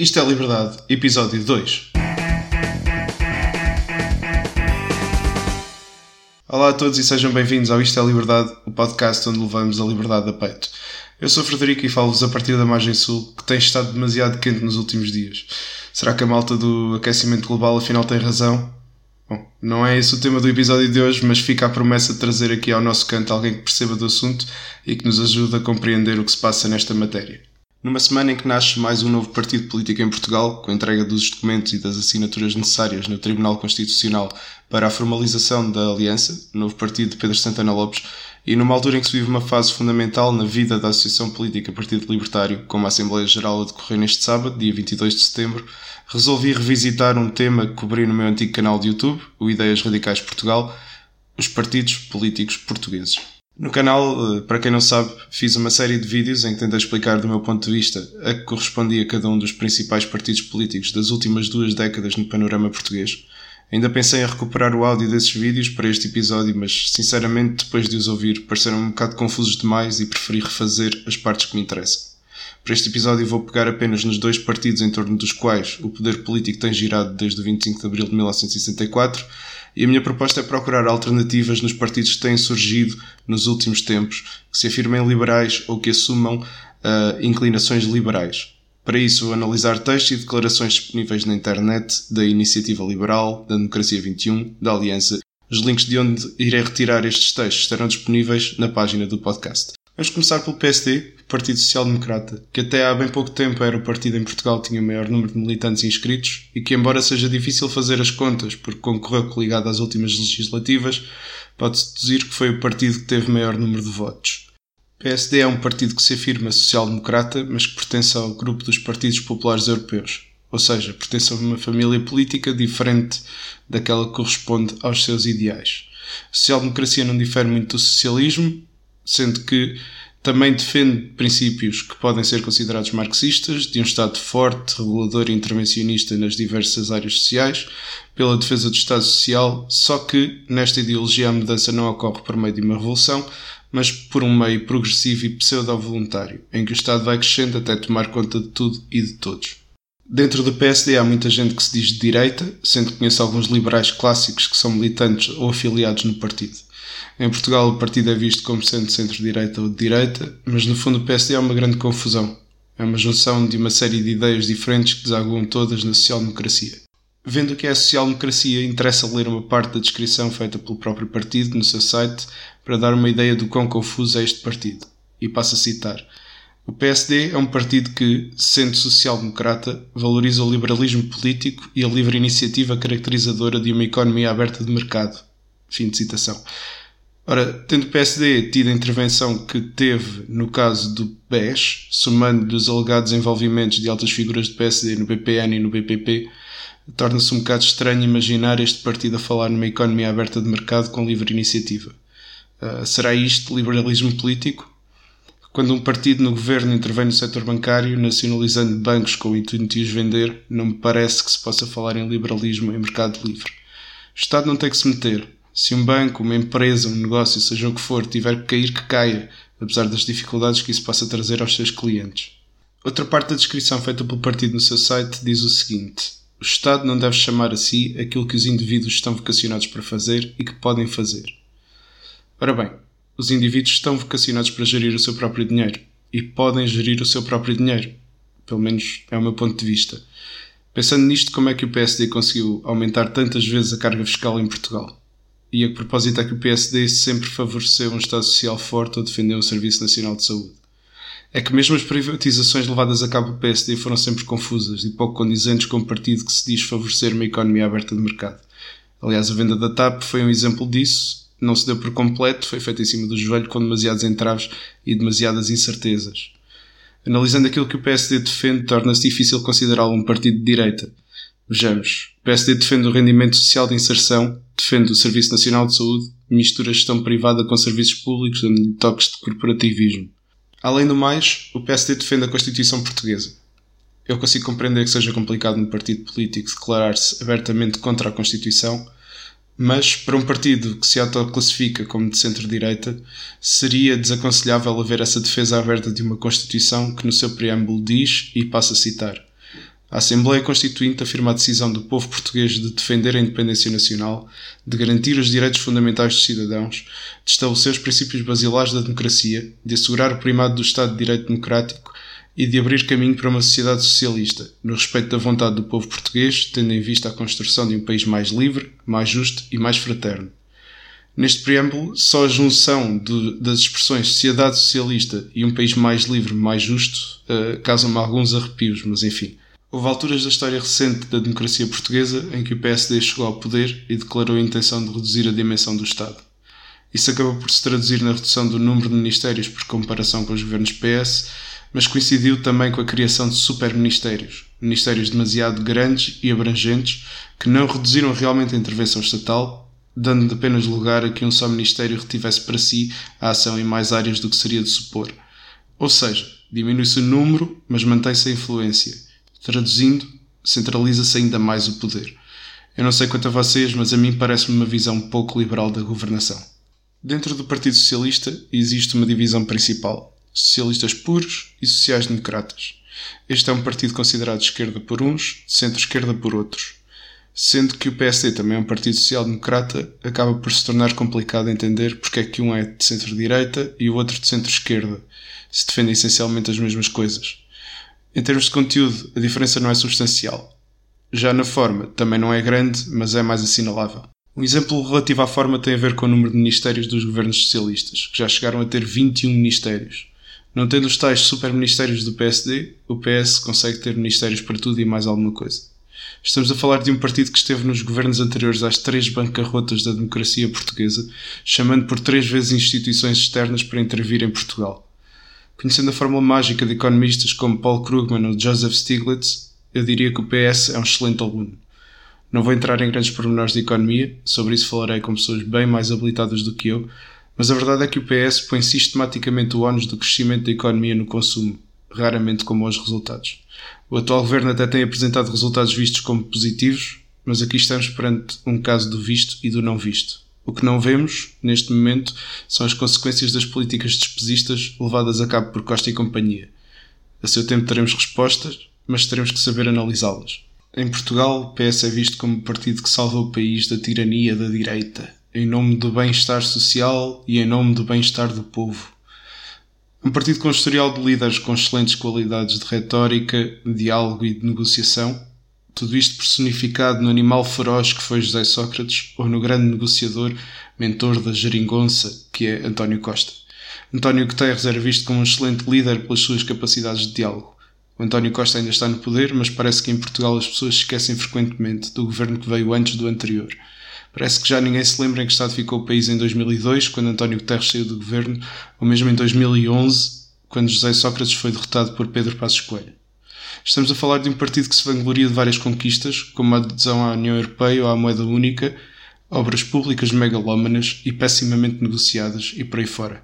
Isto é Liberdade, episódio 2. Olá a todos e sejam bem-vindos ao Isto é Liberdade, o podcast onde levamos a liberdade a peito. Eu sou Frederico e falo-vos a partir da margem sul, que tem estado demasiado quente nos últimos dias. Será que a malta do aquecimento global afinal tem razão? Bom, não é esse o tema do episódio de hoje, mas fica a promessa de trazer aqui ao nosso canto alguém que perceba do assunto e que nos ajude a compreender o que se passa nesta matéria. Numa semana em que nasce mais um novo partido político em Portugal, com a entrega dos documentos e das assinaturas necessárias no Tribunal Constitucional para a formalização da aliança, novo partido de Pedro Santana Lopes, e numa altura em que se vive uma fase fundamental na vida da Associação Política Partido Libertário, como a Assembleia Geral a decorrer neste sábado, dia 22 de setembro, resolvi revisitar um tema que cobri no meu antigo canal de YouTube, o Ideias Radicais Portugal, os partidos políticos portugueses. No canal, eh, para quem não sabe, fiz uma série de vídeos em que tentei explicar do meu ponto de vista a que correspondia cada um dos principais partidos políticos das últimas duas décadas no panorama português. Ainda pensei em recuperar o áudio desses vídeos para este episódio, mas sinceramente, depois de os ouvir, pareceram um bocado confusos demais e preferi refazer as partes que me interessam. Para este episódio vou pegar apenas nos dois partidos em torno dos quais o poder político tem girado desde o 25 de abril de 1964 e a minha proposta é procurar alternativas nos partidos que têm surgido nos últimos tempos, que se afirmem liberais ou que assumam uh, inclinações liberais. Para isso, vou analisar textos e declarações disponíveis na internet da Iniciativa Liberal, da Democracia 21, da Aliança. Os links de onde irei retirar estes textos estarão disponíveis na página do podcast. Vamos começar pelo PSD, Partido Social Democrata, que até há bem pouco tempo era o partido em Portugal que tinha maior número de militantes inscritos e que, embora seja difícil fazer as contas porque concorreu coligado às últimas legislativas, pode-se deduzir que foi o partido que teve maior número de votos. PSD é um partido que se afirma social-democrata, mas que pertence ao grupo dos partidos populares europeus, ou seja, pertence a uma família política diferente daquela que corresponde aos seus ideais. A social-democracia não difere muito do socialismo, sendo que também defende princípios que podem ser considerados marxistas, de um Estado forte, regulador e intervencionista nas diversas áreas sociais, pela defesa do Estado Social, só que nesta ideologia a mudança não ocorre por meio de uma revolução, mas por um meio progressivo e pseudo-voluntário, em que o Estado vai crescendo até tomar conta de tudo e de todos. Dentro do PSD há muita gente que se diz de direita, sendo que conheço alguns liberais clássicos que são militantes ou afiliados no partido. Em Portugal, o partido é visto como sendo centro-direita ou de direita, mas no fundo o PSD é uma grande confusão. É uma junção de uma série de ideias diferentes que desaguam todas na social-democracia. Vendo o que é a social-democracia, interessa ler uma parte da descrição feita pelo próprio partido no seu site para dar uma ideia do quão confuso é este partido. E passo a citar. O PSD é um partido que, sendo social-democrata, valoriza o liberalismo político e a livre iniciativa caracterizadora de uma economia aberta de mercado. Fim de citação. Ora, tendo o PSD tido a intervenção que teve no caso do BES, somando-lhe os alegados envolvimentos de altas figuras do PSD no BPN e no BPP, torna-se um bocado estranho imaginar este partido a falar numa economia aberta de mercado com livre iniciativa. Uh, será isto liberalismo político? Quando um partido no governo intervém no setor bancário, nacionalizando bancos com o intuito de os vender, não me parece que se possa falar em liberalismo em mercado livre. O Estado não tem que se meter, se um banco, uma empresa, um negócio, seja o que for, tiver que cair, que caia, apesar das dificuldades que isso possa trazer aos seus clientes. Outra parte da descrição feita pelo partido no seu site diz o seguinte: O Estado não deve chamar a si aquilo que os indivíduos estão vocacionados para fazer e que podem fazer. Ora bem, os indivíduos estão vocacionados para gerir o seu próprio dinheiro e podem gerir o seu próprio dinheiro. Pelo menos é o meu ponto de vista. Pensando nisto, como é que o PSD conseguiu aumentar tantas vezes a carga fiscal em Portugal? E a propósito é que o PSD sempre favoreceu um Estado Social forte ou defendeu um Serviço Nacional de Saúde? É que mesmo as privatizações levadas a cabo pelo PSD foram sempre confusas e pouco condizentes com o partido que se diz favorecer uma economia aberta de mercado. Aliás, a venda da TAP foi um exemplo disso. Não se deu por completo, foi feita em cima do joelho com demasiados entraves e demasiadas incertezas. Analisando aquilo que o PSD defende, torna-se difícil considerá-lo um partido de direita. Vejamos. O PSD defende o rendimento social de inserção, defende o Serviço Nacional de Saúde mistura gestão privada com serviços públicos, dando toques de corporativismo. Além do mais, o PSD defende a Constituição Portuguesa. Eu consigo compreender que seja complicado no partido político declarar-se abertamente contra a Constituição, mas para um partido que se autoclassifica como de centro-direita, seria desaconselhável haver essa defesa aberta de uma Constituição que no seu preâmbulo diz, e passo a citar, A Assembleia Constituinte afirma a decisão do povo português de defender a independência nacional, de garantir os direitos fundamentais dos cidadãos, de estabelecer os princípios basilares da democracia, de assegurar o primado do Estado de Direito Democrático e de abrir caminho para uma sociedade socialista, no respeito da vontade do povo português, tendo em vista a construção de um país mais livre, mais justo e mais fraterno. Neste preâmbulo, só a junção de, das expressões sociedade socialista e um país mais livre, mais justo, uh, causam-me alguns arrepios, mas enfim. Houve alturas da história recente da democracia portuguesa em que o PSD chegou ao poder e declarou a intenção de reduzir a dimensão do Estado. Isso acabou por se traduzir na redução do número de ministérios por comparação com os governos PS, mas coincidiu também com a criação de superministérios, ministérios demasiado grandes e abrangentes que não reduziram realmente a intervenção estatal, dando apenas lugar a que um só ministério retivesse para si a ação em mais áreas do que seria de supor. Ou seja, diminui-se o número, mas mantém-se a influência Traduzindo, centraliza-se ainda mais o poder. Eu não sei quanto a vocês, mas a mim parece-me uma visão pouco liberal da governação. Dentro do Partido Socialista existe uma divisão principal: socialistas puros e sociais-democratas. Este é um partido considerado de esquerda por uns, centro-esquerda por outros. Sendo que o PSD também é um partido social-democrata, acaba por se tornar complicado entender porque é que um é de centro-direita e o outro de centro-esquerda, se defendem essencialmente as mesmas coisas. Em termos de conteúdo, a diferença não é substancial. Já na forma, também não é grande, mas é mais assinalável. Um exemplo relativo à forma tem a ver com o número de ministérios dos governos socialistas, que já chegaram a ter 21 ministérios. Não tendo os tais superministérios do PSD, o PS consegue ter ministérios para tudo e mais alguma coisa. Estamos a falar de um partido que esteve nos governos anteriores às três bancarrotas da democracia portuguesa, chamando por três vezes instituições externas para intervir em Portugal. Conhecendo a fórmula mágica de economistas como Paul Krugman ou Joseph Stiglitz, eu diria que o PS é um excelente aluno. Não vou entrar em grandes pormenores de economia, sobre isso falarei com pessoas bem mais habilitadas do que eu, mas a verdade é que o PS põe sistematicamente o ónus do crescimento da economia no consumo, raramente com bons resultados. O atual governo até tem apresentado resultados vistos como positivos, mas aqui estamos perante um caso do visto e do não visto. O que não vemos, neste momento, são as consequências das políticas despesistas levadas a cabo por Costa e companhia. A seu tempo teremos respostas, mas teremos que saber analisá-las. Em Portugal, o PS é visto como o partido que salva o país da tirania da direita, em nome do bem-estar social e em nome do bem-estar do povo. Um partido com historial de líderes com excelentes qualidades de retórica, diálogo e de negociação, tudo isto personificado no animal feroz que foi José Sócrates ou no grande negociador, mentor da geringonça, que é António Costa. António Guterres era visto como um excelente líder pelas suas capacidades de diálogo. O António Costa ainda está no poder, mas parece que em Portugal as pessoas esquecem frequentemente do governo que veio antes do anterior. Parece que já ninguém se lembra em que estado ficou o país em 2002, quando António Guterres saiu do governo, ou mesmo em 2011, quando José Sócrates foi derrotado por Pedro Passos Coelho. Estamos a falar de um partido que se vangloria de várias conquistas, como a adesão à União Europeia ou à moeda única, obras públicas megalómanas e pessimamente negociadas e por aí fora.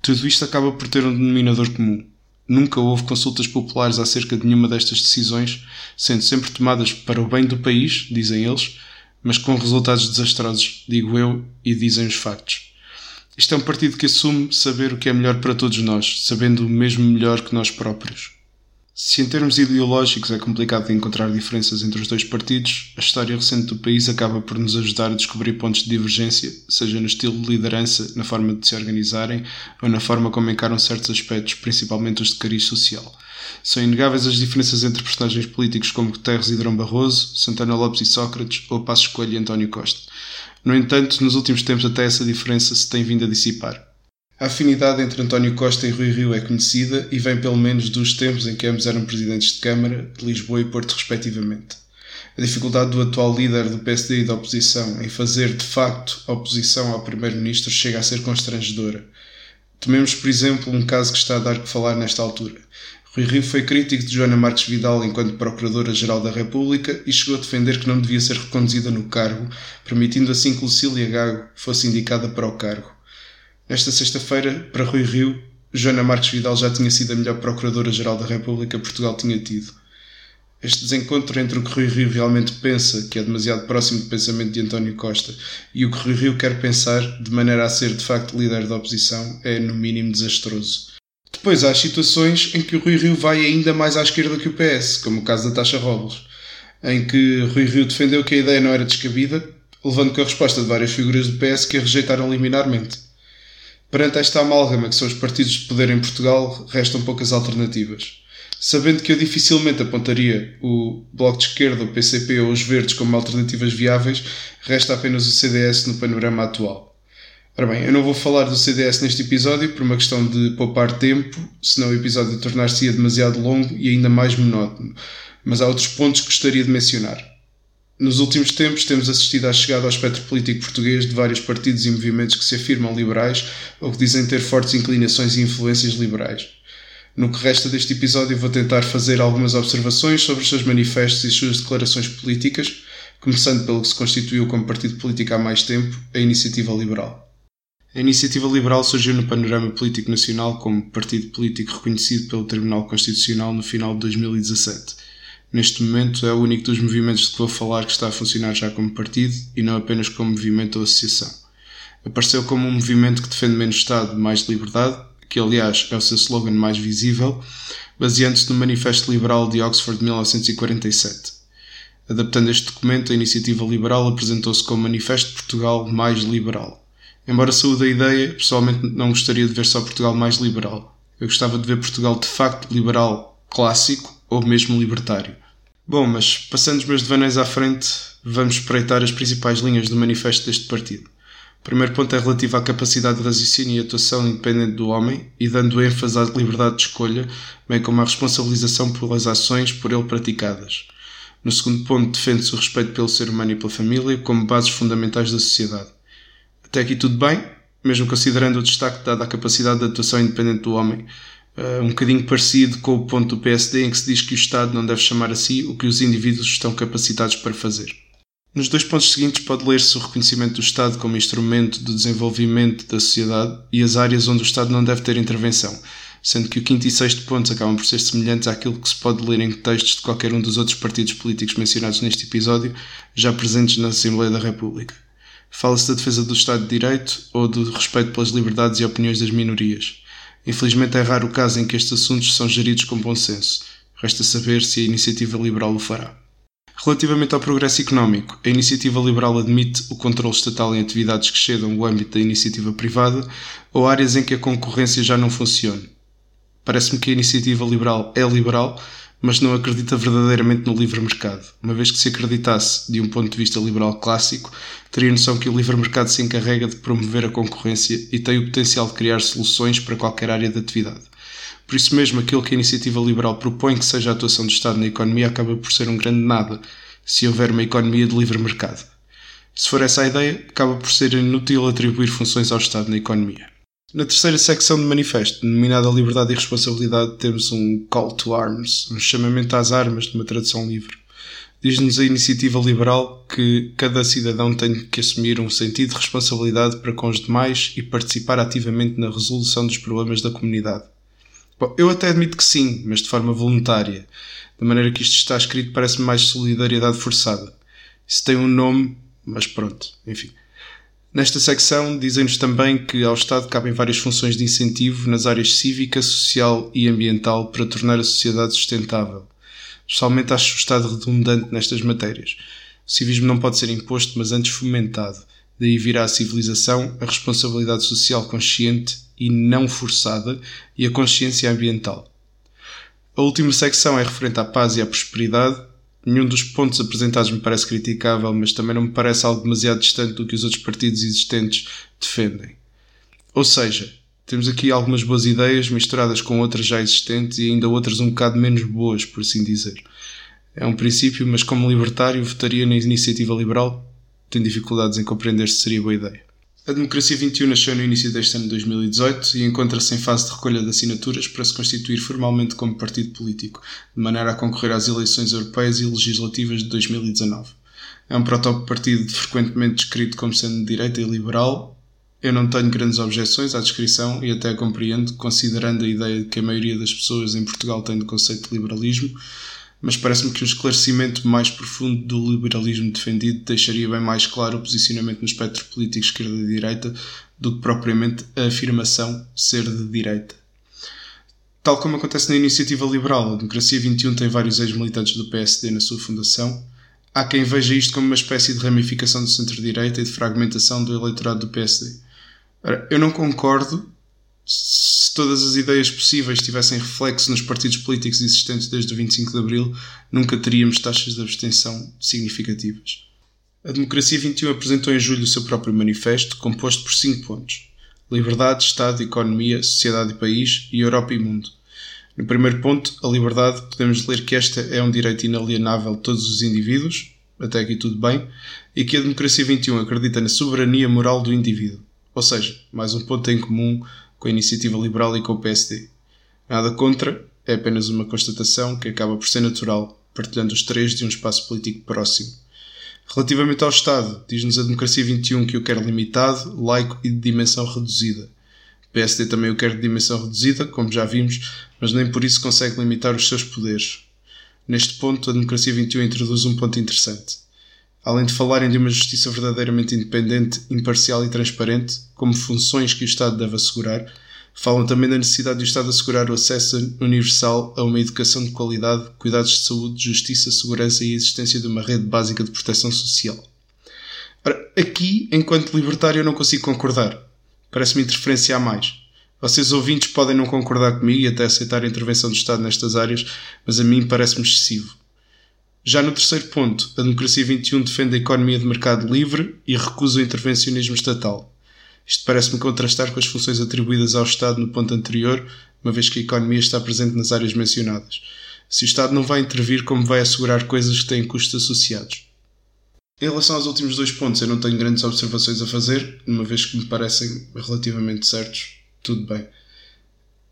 Tudo isto acaba por ter um denominador comum. Nunca houve consultas populares acerca de nenhuma destas decisões, sendo sempre tomadas para o bem do país, dizem eles, mas com resultados desastrosos, digo eu, e dizem os factos. Isto é um partido que assume saber o que é melhor para todos nós, sabendo o mesmo melhor que nós próprios. Se em termos ideológicos é complicado encontrar diferenças entre os dois partidos, a história recente do país acaba por nos ajudar a descobrir pontos de divergência, seja no estilo de liderança, na forma de se organizarem ou na forma como encaram certos aspectos, principalmente os de cariz social. São inegáveis as diferenças entre personagens políticos como Guterres e Drão Barroso, Santana Lopes e Sócrates ou Passos Coelho e António Costa. No entanto, nos últimos tempos até essa diferença se tem vindo a dissipar. A afinidade entre António Costa e Rui Rio é conhecida e vem pelo menos dos tempos em que ambos eram presidentes de Câmara de Lisboa e Porto, respectivamente. A dificuldade do atual líder do PSD e da oposição em fazer de facto oposição ao primeiro-ministro chega a ser constrangedora. Tomemos, por exemplo, um caso que está a dar que falar nesta altura. Rui Rio foi crítico de Joana Marques Vidal enquanto Procuradora-Geral da República e chegou a defender que não devia ser reconduzida no cargo, permitindo assim que Lucília Gago fosse indicada para o cargo. Esta sexta-feira, para Rui Rio, Joana Marques Vidal já tinha sido a melhor Procuradora-Geral da República Portugal tinha tido. Este desencontro entre o que Rui Rio realmente pensa, que é demasiado próximo do pensamento de António Costa, e o que Rui Rio quer pensar, de maneira a ser de facto líder da oposição, é no mínimo desastroso. Depois há situações em que o Rui Rio vai ainda mais à esquerda que o PS, como o caso da taxa Robles, em que Rui Rio defendeu que a ideia não era descabida, levando com a resposta de várias figuras do PS que a rejeitaram liminarmente. Perante esta amálgama que são os partidos de poder em Portugal, restam poucas alternativas. Sabendo que eu dificilmente apontaria o Bloco de Esquerda, o PCP ou os Verdes como alternativas viáveis, resta apenas o CDS no panorama atual. Ora bem, eu não vou falar do CDS neste episódio por uma questão de poupar tempo, senão o episódio tornar-se-ia demasiado longo e ainda mais monótono, mas há outros pontos que gostaria de mencionar. Nos últimos tempos temos assistido à chegada ao espectro político português de vários partidos e movimentos que se afirmam liberais ou que dizem ter fortes inclinações e influências liberais. No que resta deste episódio vou tentar fazer algumas observações sobre os seus manifestos e suas declarações políticas, começando pelo que se constituiu como partido político há mais tempo, a Iniciativa Liberal. A Iniciativa Liberal surgiu no panorama político nacional como partido político reconhecido pelo Tribunal Constitucional no final de 2017. Neste momento é o único dos movimentos de que vou falar que está a funcionar já como partido e não apenas como movimento ou associação. Apareceu como um movimento que defende menos Estado, mais liberdade, que aliás é o seu slogan mais visível, baseando-se no Manifesto Liberal de Oxford de 1947. Adaptando este documento, a Iniciativa Liberal apresentou-se como Manifesto Portugal mais liberal. Embora saúde a ideia, pessoalmente não gostaria de ver só Portugal mais liberal. Eu gostava de ver Portugal de facto liberal clássico ou mesmo libertário. Bom, mas passando os meus devaneios à frente, vamos espreitar as principais linhas do manifesto deste partido. O primeiro ponto é relativo à capacidade de raciocínio e atuação independente do homem e dando ênfase à liberdade de escolha, bem como à responsabilização pelas ações por ele praticadas. No segundo ponto, defende-se o respeito pelo ser humano e pela família como bases fundamentais da sociedade. Até aqui tudo bem, mesmo considerando o destaque dado à capacidade de atuação independente do homem, uh, um bocadinho parecido com o ponto do PSD em que se diz que o Estado não deve chamar a si o que os indivíduos estão capacitados para fazer. Nos dois pontos seguintes pode ler-se o reconhecimento do Estado como instrumento de desenvolvimento da sociedade e as áreas onde o Estado não deve ter intervenção, sendo que o quinto e sexto pontos acabam por ser semelhantes àquilo que se pode ler em textos de qualquer um dos outros partidos políticos mencionados neste episódio, já presentes na Assembleia da República. Fala-se da defesa do Estado de Direito ou do respeito pelas liberdades e opiniões das minorias. Infelizmente é raro o caso em que estes assuntos são geridos com bom senso. Resta saber se a iniciativa liberal o fará. Relativamente ao progresso económico, a iniciativa liberal admite o controle estatal em atividades que cedam o âmbito da iniciativa privada ou áreas em que a concorrência já não funcione. Parece-me que a iniciativa liberal é liberal, mas não acredita verdadeiramente no livre mercado. Uma vez que se acreditasse de um ponto de vista liberal clássico, teria noção que o livre mercado se encarrega de promover a concorrência e tem o potencial de criar soluções para qualquer área de atividade. Por isso mesmo, aquilo que a iniciativa liberal propõe que seja a atuação do Estado na economia acaba por ser um grande nada, se houver uma economia de livre mercado. Se for essa a ideia, acaba por ser inútil atribuir funções ao Estado na economia. Na terceira secção do manifesto, denominada Liberdade e Responsabilidade, temos um call to arms, um chamamento às armas de uma tradução livre. Diz-nos a iniciativa liberal que cada cidadão tem que assumir um sentido de responsabilidade para com os demais e participar ativamente na resolução dos problemas da comunidade. Bom, eu até admito que sim, mas de forma voluntária. Da maneira que isto está escrito, parece-me mais solidariedade forçada. Isso tem um nome, mas pronto, enfim. Nesta secção, dizem-nos também que ao Estado cabem várias funções de incentivo nas áreas cívica, social e ambiental para tornar a sociedade sustentável. Pessoalmente acho o Estado redundante nestas matérias. O civismo não pode ser imposto, mas antes fomentado. Daí virá a civilização, a responsabilidade social consciente e não forçada e a consciência ambiental. A última secção é referente à paz e à prosperidade, Nenhum dos pontos apresentados me parece criticável, mas também não me parece algo demasiado distante do que os outros partidos existentes defendem. Ou seja, temos aqui algumas boas ideias misturadas com outras já existentes e ainda outras um bocado menos boas, por assim dizer. É um princípio, mas como libertário votaria na iniciativa liberal? Tenho dificuldades em compreender se seria boa ideia. A Democracia 21 nasceu no início deste ano de 2018 e encontra-se em fase de recolha de assinaturas para se constituir formalmente como partido político, de maneira a concorrer às eleições europeias e legislativas de 2019. É um proto-partido frequentemente descrito como sendo de direita e liberal. Eu não tenho grandes objeções à descrição e até compreendo, considerando a ideia de que a maioria das pessoas em Portugal tem do conceito de liberalismo, mas parece-me que um esclarecimento mais profundo do liberalismo defendido deixaria bem mais claro o posicionamento no espectro político esquerda-direita do que propriamente a afirmação ser de direita. Tal como acontece na iniciativa liberal, a Democracia 21 tem vários ex-militantes do PSD na sua fundação. Há quem veja isto como uma espécie de ramificação do centro-direita e de fragmentação do eleitorado do PSD. Ora, eu não concordo se todas as ideias possíveis tivessem reflexo nos partidos políticos existentes desde o 25 de Abril, nunca teríamos taxas de abstenção significativas. A Democracia 21 apresentou em julho o seu próprio manifesto, composto por cinco pontos: liberdade, Estado, economia, sociedade e país e Europa e mundo. No primeiro ponto, a liberdade, podemos ler que esta é um direito inalienável de todos os indivíduos, até aqui tudo bem, e que a Democracia 21 acredita na soberania moral do indivíduo. Ou seja, mais um ponto em comum com a Iniciativa Liberal e com o PSD. Nada contra, é apenas uma constatação que acaba por ser natural, partilhando os três de um espaço político próximo. Relativamente ao Estado, diz-nos a Democracia 21 que o quer limitado, laico e de dimensão reduzida. O PSD também o quer de dimensão reduzida, como já vimos, mas nem por isso consegue limitar os seus poderes. Neste ponto, a Democracia 21 introduz um ponto interessante. Além de falarem de uma justiça verdadeiramente independente, imparcial e transparente, como funções que o Estado deve assegurar, falam também da necessidade do Estado assegurar o acesso universal a uma educação de qualidade, cuidados de saúde, justiça, segurança e a existência de uma rede básica de proteção social. Ora, aqui, enquanto libertário, eu não consigo concordar. Parece-me interferência a mais. Vocês ouvintes podem não concordar comigo e até aceitar a intervenção do Estado nestas áreas, mas a mim parece-me excessivo. Já no terceiro ponto, a Democracia 21 defende a economia de mercado livre e recusa o intervencionismo estatal. Isto parece-me contrastar com as funções atribuídas ao Estado no ponto anterior, uma vez que a economia está presente nas áreas mencionadas. Se o Estado não vai intervir, como vai assegurar coisas que têm custos associados? Em relação aos últimos dois pontos, eu não tenho grandes observações a fazer, uma vez que me parecem relativamente certos. Tudo bem.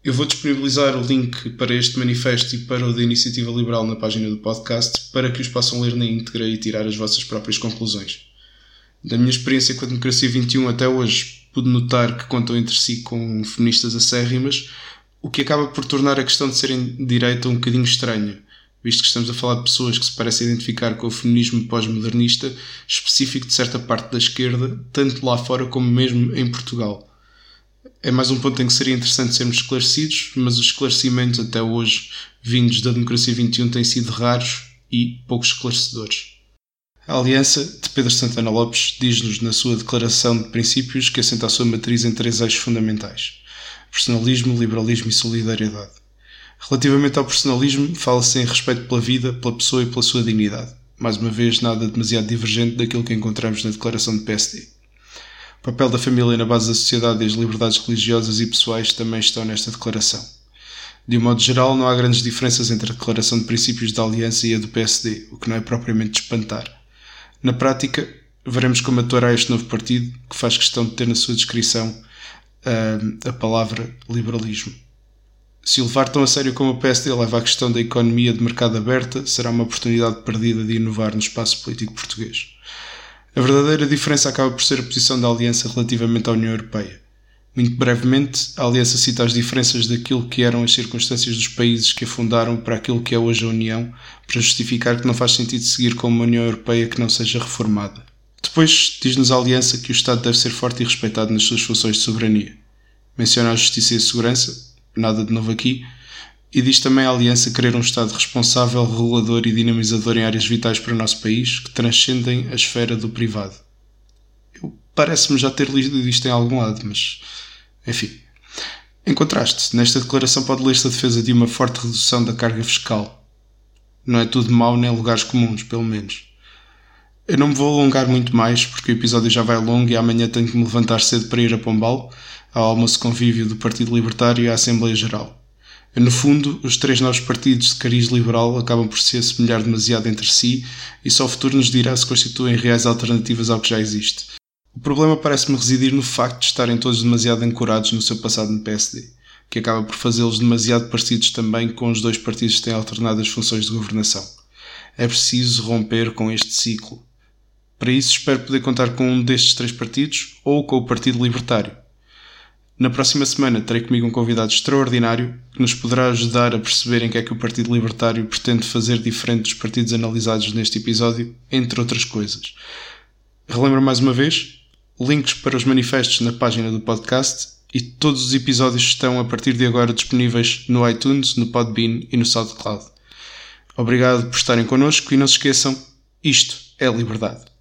Eu vou disponibilizar o link para este manifesto e para o da Iniciativa Liberal na página do podcast para que os possam ler na íntegra e tirar as vossas próprias conclusões. Da minha experiência com a Democracia 21 até hoje, pude notar que contam entre si com feministas acérrimas, o que acaba por tornar a questão de serem de direita um bocadinho estranha, visto que estamos a falar de pessoas que se parecem identificar com o feminismo pós-modernista específico de certa parte da esquerda, tanto lá fora como mesmo em Portugal. É mais um ponto em que seria interessante sermos esclarecidos, mas os esclarecimentos até hoje vindos da Democracia 21 têm sido raros e pouco esclarecedores. A Aliança de Pedro Santana Lopes diz-nos na sua Declaração de Princípios que assenta a sua matriz em três eixos fundamentais: personalismo, liberalismo e solidariedade. Relativamente ao personalismo, fala-se em respeito pela vida, pela pessoa e pela sua dignidade. Mais uma vez, nada demasiado divergente daquilo que encontramos na Declaração de PSD. O papel da família na base da sociedade e as liberdades religiosas e pessoais também estão nesta declaração. De um modo geral, não há grandes diferenças entre a Declaração de Princípios da Aliança e a do PSD, o que não é propriamente de espantar. Na prática, veremos como atuará este novo partido, que faz questão de ter na sua descrição uh, a palavra liberalismo. Se o levar tão a sério como o PSD leva a questão da economia de mercado aberta, será uma oportunidade perdida de inovar no espaço político português. A verdadeira diferença acaba por ser a posição da Aliança relativamente à União Europeia. Muito brevemente, a Aliança cita as diferenças daquilo que eram as circunstâncias dos países que a fundaram para aquilo que é hoje a União, para justificar que não faz sentido seguir com uma União Europeia que não seja reformada. Depois, diz-nos a Aliança que o Estado deve ser forte e respeitado nas suas funções de soberania. Menciona a justiça e a segurança, nada de novo aqui, e diz também a Aliança querer um Estado responsável, regulador e dinamizador em áreas vitais para o nosso país que transcendem a esfera do privado. Parece-me já ter lido isto em algum lado, mas enfim. Em contraste, nesta declaração pode ler-se a defesa de uma forte redução da carga fiscal. Não é tudo mau nem lugares comuns, pelo menos. Eu não me vou alongar muito mais porque o episódio já vai longo e amanhã tenho que me levantar cedo para ir a Pombal, ao almoço convívio do Partido Libertário e à Assembleia Geral. No fundo, os três novos partidos de cariz liberal acabam por se assemelhar demasiado entre si e só o futuro nos dirá se constituem reais alternativas ao que já existe. O problema parece-me residir no facto de estarem todos demasiado ancorados no seu passado no PSD, que acaba por fazê-los demasiado parecidos também com os dois partidos que têm alternado as funções de governação. É preciso romper com este ciclo. Para isso, espero poder contar com um destes três partidos ou com o Partido Libertário. Na próxima semana terei comigo um convidado extraordinário que nos poderá ajudar a perceber em que é que o Partido Libertário pretende fazer diferente dos partidos analisados neste episódio, entre outras coisas. Relembro mais uma vez, links para os manifestos na página do podcast e todos os episódios estão a partir de agora disponíveis no iTunes, no Podbean e no SoundCloud. Obrigado por estarem connosco e não se esqueçam, isto é liberdade.